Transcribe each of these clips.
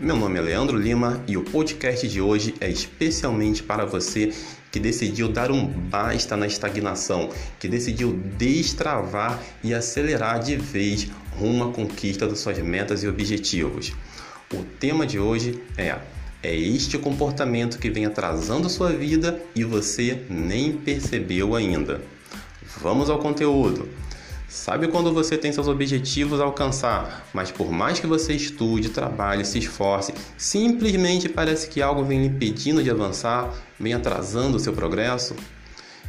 Meu nome é Leandro Lima e o podcast de hoje é especialmente para você que decidiu dar um basta na estagnação, que decidiu destravar e acelerar de vez rumo à conquista das suas metas e objetivos. O tema de hoje é: é este comportamento que vem atrasando sua vida e você nem percebeu ainda. Vamos ao conteúdo. Sabe quando você tem seus objetivos a alcançar, mas por mais que você estude, trabalhe, se esforce, simplesmente parece que algo vem impedindo de avançar, vem atrasando o seu progresso?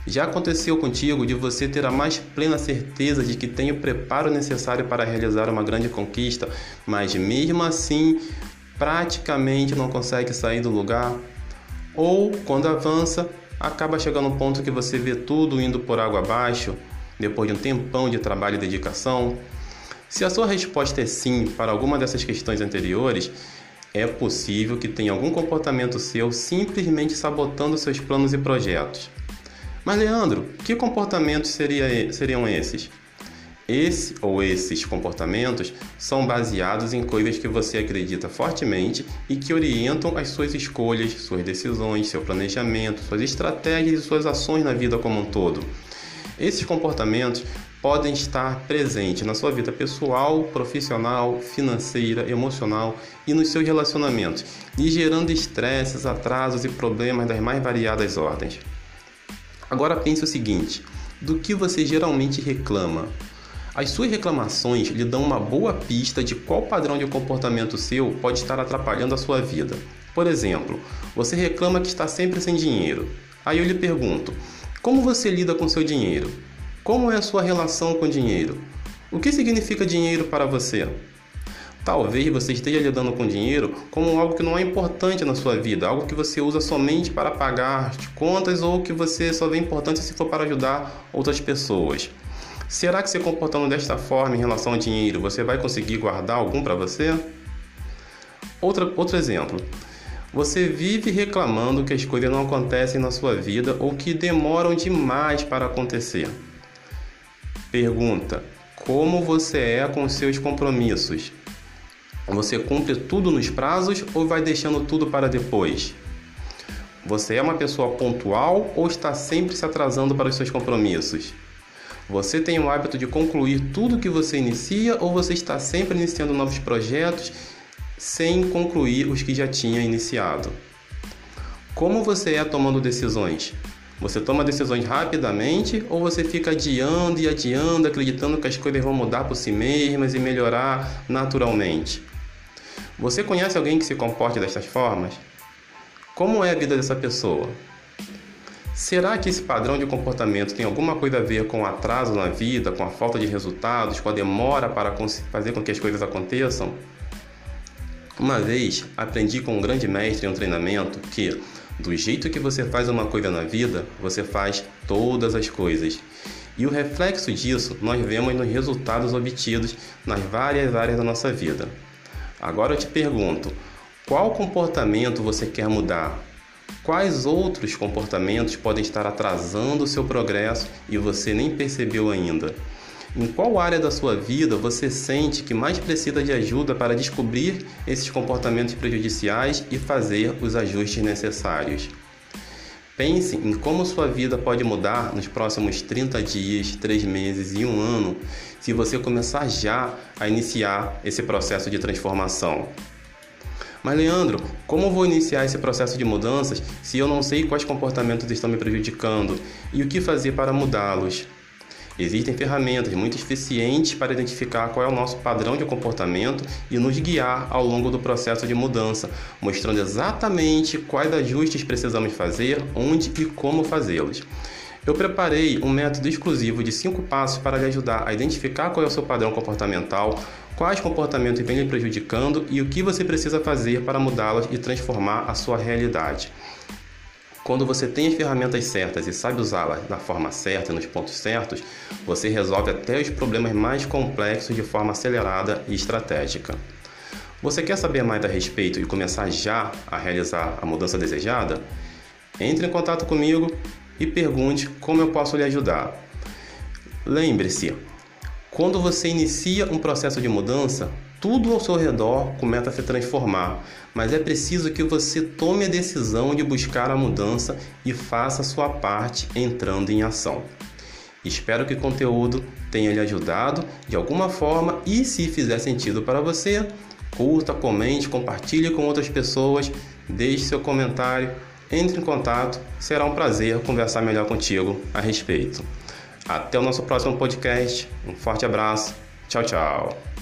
Já aconteceu contigo de você ter a mais plena certeza de que tem o preparo necessário para realizar uma grande conquista, mas mesmo assim praticamente não consegue sair do lugar? Ou quando avança, acaba chegando um ponto que você vê tudo indo por água abaixo? Depois de um tempão de trabalho e dedicação? Se a sua resposta é sim para alguma dessas questões anteriores, é possível que tenha algum comportamento seu simplesmente sabotando seus planos e projetos. Mas, Leandro, que comportamentos seria, seriam esses? Esse ou esses comportamentos são baseados em coisas que você acredita fortemente e que orientam as suas escolhas, suas decisões, seu planejamento, suas estratégias e suas ações na vida como um todo. Esses comportamentos podem estar presentes na sua vida pessoal, profissional, financeira, emocional e nos seus relacionamentos, e gerando estresses, atrasos e problemas das mais variadas ordens. Agora pense o seguinte: do que você geralmente reclama? As suas reclamações lhe dão uma boa pista de qual padrão de comportamento seu pode estar atrapalhando a sua vida. Por exemplo, você reclama que está sempre sem dinheiro. Aí eu lhe pergunto: como você lida com seu dinheiro? Como é a sua relação com o dinheiro? O que significa dinheiro para você? Talvez você esteja lidando com dinheiro como algo que não é importante na sua vida, algo que você usa somente para pagar contas ou que você só vê importante se for para ajudar outras pessoas. Será que se comportando desta forma em relação ao dinheiro, você vai conseguir guardar algum para você? Outra, outro exemplo. Você vive reclamando que as coisas não acontecem na sua vida ou que demoram demais para acontecer. Pergunta: Como você é com seus compromissos? Você cumpre tudo nos prazos ou vai deixando tudo para depois? Você é uma pessoa pontual ou está sempre se atrasando para os seus compromissos? Você tem o hábito de concluir tudo que você inicia ou você está sempre iniciando novos projetos sem concluir os que já tinha iniciado. Como você é tomando decisões? Você toma decisões rapidamente ou você fica adiando e adiando, acreditando que as coisas vão mudar por si mesmas e melhorar naturalmente? Você conhece alguém que se comporte dessas formas? Como é a vida dessa pessoa? Será que esse padrão de comportamento tem alguma coisa a ver com o atraso na vida, com a falta de resultados, com a demora para fazer com que as coisas aconteçam? Uma vez aprendi com um grande mestre em um treinamento que, do jeito que você faz uma coisa na vida, você faz todas as coisas. E o reflexo disso nós vemos nos resultados obtidos nas várias áreas da nossa vida. Agora eu te pergunto: qual comportamento você quer mudar? Quais outros comportamentos podem estar atrasando o seu progresso e você nem percebeu ainda? Em qual área da sua vida você sente que mais precisa de ajuda para descobrir esses comportamentos prejudiciais e fazer os ajustes necessários? Pense em como sua vida pode mudar nos próximos 30 dias, 3 meses e um ano se você começar já a iniciar esse processo de transformação. Mas, Leandro, como vou iniciar esse processo de mudanças se eu não sei quais comportamentos estão me prejudicando e o que fazer para mudá-los? Existem ferramentas muito eficientes para identificar qual é o nosso padrão de comportamento e nos guiar ao longo do processo de mudança, mostrando exatamente quais ajustes precisamos fazer, onde e como fazê-los. Eu preparei um método exclusivo de 5 passos para lhe ajudar a identificar qual é o seu padrão comportamental, quais comportamentos vêm lhe prejudicando e o que você precisa fazer para mudá-los e transformar a sua realidade. Quando você tem as ferramentas certas e sabe usá-las da forma certa, nos pontos certos, você resolve até os problemas mais complexos de forma acelerada e estratégica. Você quer saber mais a respeito e começar já a realizar a mudança desejada? Entre em contato comigo e pergunte como eu posso lhe ajudar. Lembre-se, quando você inicia um processo de mudança, tudo ao seu redor começa a se transformar, mas é preciso que você tome a decisão de buscar a mudança e faça a sua parte entrando em ação. Espero que o conteúdo tenha lhe ajudado de alguma forma e se fizer sentido para você, curta, comente, compartilhe com outras pessoas, deixe seu comentário, entre em contato, será um prazer conversar melhor contigo a respeito. Até o nosso próximo podcast, um forte abraço, tchau, tchau.